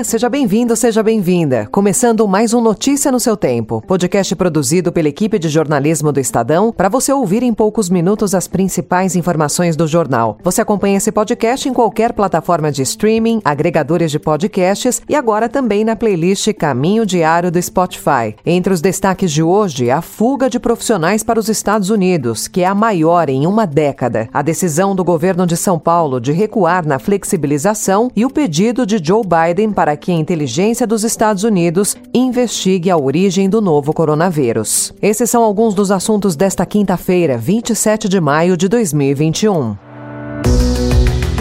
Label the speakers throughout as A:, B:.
A: Olá, seja bem-vindo, seja bem-vinda. Começando mais um Notícia no seu tempo, podcast produzido pela equipe de jornalismo do Estadão, para você ouvir em poucos minutos as principais informações do jornal. Você acompanha esse podcast em qualquer plataforma de streaming, agregadores de podcasts e agora também na playlist Caminho Diário do Spotify. Entre os destaques de hoje, a fuga de profissionais para os Estados Unidos, que é a maior em uma década, a decisão do governo de São Paulo de recuar na flexibilização e o pedido de Joe Biden Biden para que a inteligência dos Estados Unidos investigue a origem do novo coronavírus. Esses são alguns dos assuntos desta quinta-feira, 27 de maio de 2021.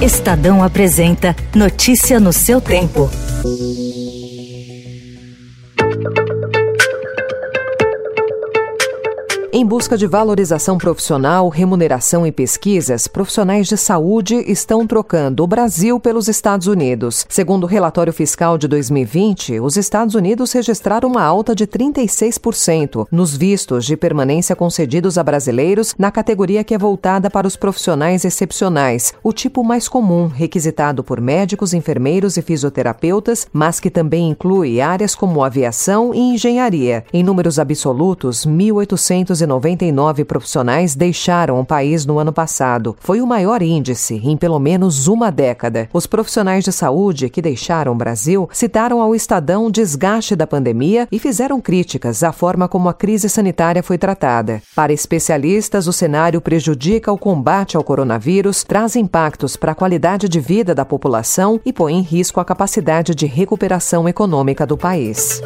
B: Estadão apresenta Notícia no seu tempo.
A: Em busca de valorização profissional, remuneração e pesquisas, profissionais de saúde estão trocando o Brasil pelos Estados Unidos. Segundo o relatório fiscal de 2020, os Estados Unidos registraram uma alta de 36% nos vistos de permanência concedidos a brasileiros na categoria que é voltada para os profissionais excepcionais, o tipo mais comum, requisitado por médicos, enfermeiros e fisioterapeutas, mas que também inclui áreas como aviação e engenharia. Em números absolutos, 1.800 299 profissionais deixaram o país no ano passado. Foi o maior índice em pelo menos uma década. Os profissionais de saúde que deixaram o Brasil citaram ao Estadão desgaste da pandemia e fizeram críticas à forma como a crise sanitária foi tratada. Para especialistas, o cenário prejudica o combate ao coronavírus, traz impactos para a qualidade de vida da população e põe em risco a capacidade de recuperação econômica do país.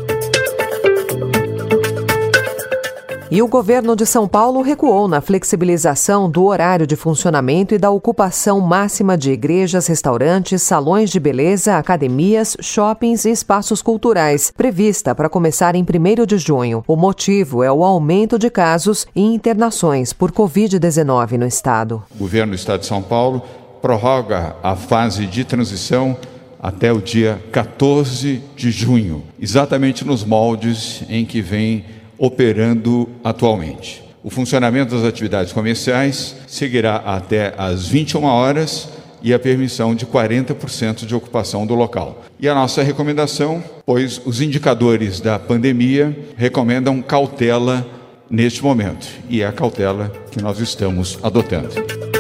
A: E o governo de São Paulo recuou na flexibilização do horário de funcionamento e da ocupação máxima de igrejas, restaurantes, salões de beleza, academias, shoppings e espaços culturais, prevista para começar em 1 de junho. O motivo é o aumento de casos e internações por Covid-19 no estado.
C: O governo do estado de São Paulo prorroga a fase de transição até o dia 14 de junho, exatamente nos moldes em que vem operando atualmente. O funcionamento das atividades comerciais seguirá até às 21 horas e a permissão de 40% de ocupação do local. E a nossa recomendação, pois os indicadores da pandemia recomendam cautela neste momento, e é a cautela que nós estamos adotando.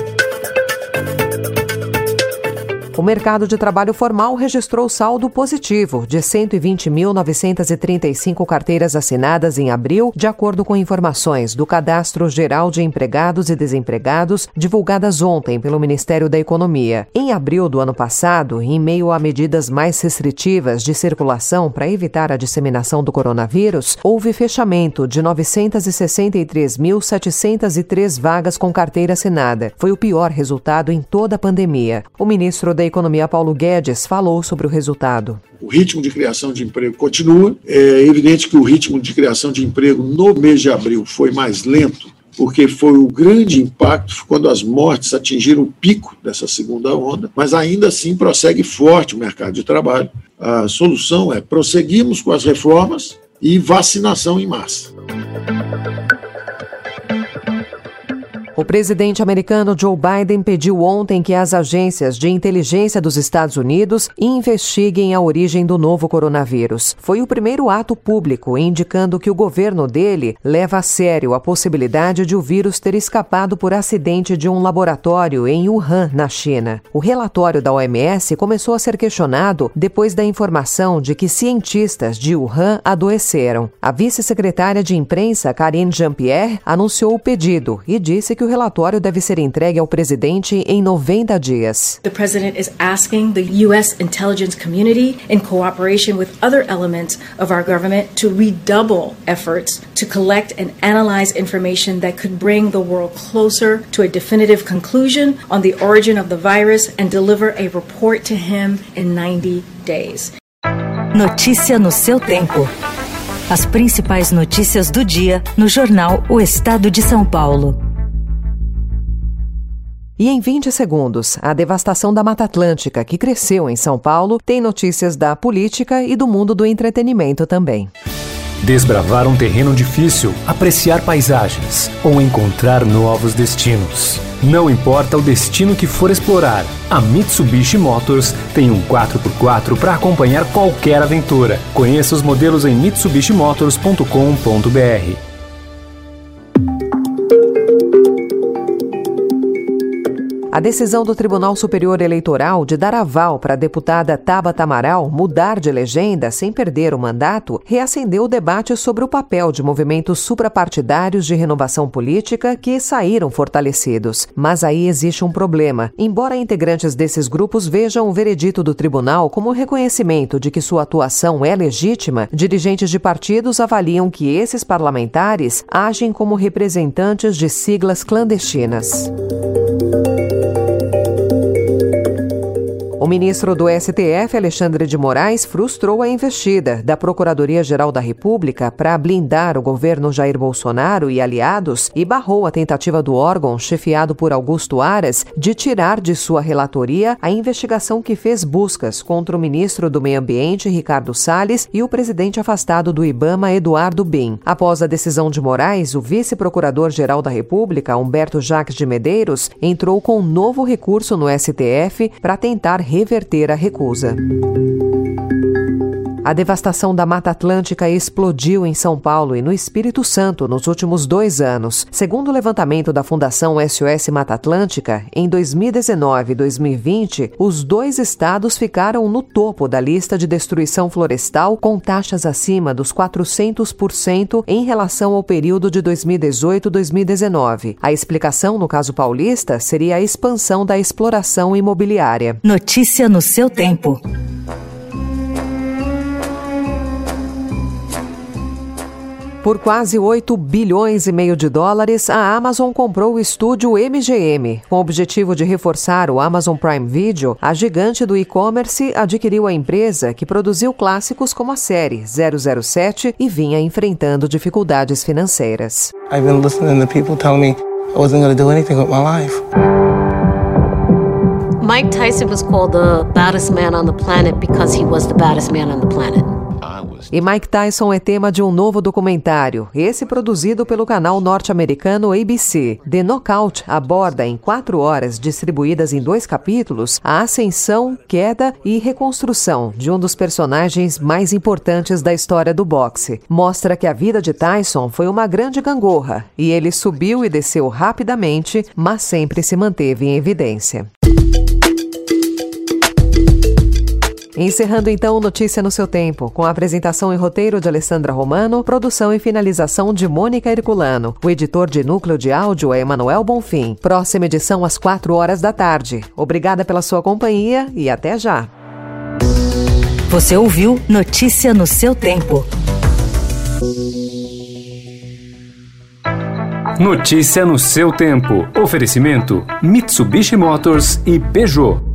A: O mercado de trabalho formal registrou saldo positivo de 120.935 carteiras assinadas em abril, de acordo com informações do Cadastro Geral de Empregados e Desempregados, divulgadas ontem pelo Ministério da Economia. Em abril do ano passado, em meio a medidas mais restritivas de circulação para evitar a disseminação do coronavírus, houve fechamento de 963.703 vagas com carteira assinada. Foi o pior resultado em toda a pandemia. O ministro da da Economia, Paulo Guedes, falou sobre o resultado.
D: O ritmo de criação de emprego continua. É evidente que o ritmo de criação de emprego no mês de abril foi mais lento, porque foi o grande impacto quando as mortes atingiram o pico dessa segunda onda, mas ainda assim prossegue forte o mercado de trabalho. A solução é prosseguirmos com as reformas e vacinação em massa.
A: O presidente americano Joe Biden pediu ontem que as agências de inteligência dos Estados Unidos investiguem a origem do novo coronavírus. Foi o primeiro ato público indicando que o governo dele leva a sério a possibilidade de o vírus ter escapado por acidente de um laboratório em Wuhan, na China. O relatório da OMS começou a ser questionado depois da informação de que cientistas de Wuhan adoeceram. A vice-secretária de imprensa, Karine Jean-Pierre, anunciou o pedido e disse que o relatório deve ser entregue ao presidente em 90 dias.
E: The president is asking the US intelligence community in cooperation with other elements of our government to redouble efforts to collect and analyze information that could bring the world closer to a definitive conclusion on the origin of the virus and deliver a report to him in 90 days.
B: Notícia no seu tempo. As principais notícias do dia no jornal O Estado de São Paulo.
A: E em 20 segundos, a devastação da Mata Atlântica, que cresceu em São Paulo, tem notícias da política e do mundo do entretenimento também.
F: desbravar um terreno difícil, apreciar paisagens ou encontrar novos destinos. Não importa o destino que for explorar, a Mitsubishi Motors tem um 4x4 para acompanhar qualquer aventura. Conheça os modelos em mitsubishimotors.com.br.
A: A decisão do Tribunal Superior Eleitoral de dar aval para a deputada Tabata Amaral mudar de legenda sem perder o mandato reacendeu o debate sobre o papel de movimentos suprapartidários de renovação política que saíram fortalecidos. Mas aí existe um problema. Embora integrantes desses grupos vejam o veredito do tribunal como reconhecimento de que sua atuação é legítima, dirigentes de partidos avaliam que esses parlamentares agem como representantes de siglas clandestinas. Ministro do STF, Alexandre de Moraes, frustrou a investida da Procuradoria-Geral da República para blindar o governo Jair Bolsonaro e aliados e barrou a tentativa do órgão, chefiado por Augusto Aras, de tirar de sua relatoria a investigação que fez buscas contra o ministro do Meio Ambiente, Ricardo Salles, e o presidente afastado do Ibama, Eduardo Bin. Após a decisão de Moraes, o vice-procurador-geral da República, Humberto Jacques de Medeiros, entrou com um novo recurso no STF para tentar reverter a recusa. A devastação da Mata Atlântica explodiu em São Paulo e no Espírito Santo nos últimos dois anos. Segundo o levantamento da Fundação SOS Mata Atlântica, em 2019 e 2020, os dois estados ficaram no topo da lista de destruição florestal, com taxas acima dos 400% em relação ao período de 2018-2019. A explicação, no caso paulista, seria a expansão da exploração imobiliária.
B: Notícia no seu tempo.
A: Por quase 8 bilhões e meio de dólares, a Amazon comprou o estúdio MGM. Com o objetivo de reforçar o Amazon Prime Video, a gigante do e-commerce adquiriu a empresa que produziu clássicos como a série 007 e vinha enfrentando dificuldades financeiras.
G: I've been listening to people telling me I wasn't going to do anything with my life.
H: Mike Tyson was called the baddest man on the planet because he was the baddest man on the planet.
A: E Mike Tyson é tema de um novo documentário, esse produzido pelo canal norte-americano ABC. The Knockout aborda em quatro horas, distribuídas em dois capítulos, a ascensão, queda e reconstrução de um dos personagens mais importantes da história do boxe. Mostra que a vida de Tyson foi uma grande gangorra e ele subiu e desceu rapidamente, mas sempre se manteve em evidência. Encerrando então Notícia no seu tempo, com a apresentação e roteiro de Alessandra Romano, produção e finalização de Mônica Herculano. O editor de núcleo de áudio é Emanuel Bonfim. Próxima edição às 4 horas da tarde. Obrigada pela sua companhia e até já.
B: Você ouviu Notícia no seu tempo.
F: Notícia no seu tempo. Oferecimento: Mitsubishi Motors e Peugeot.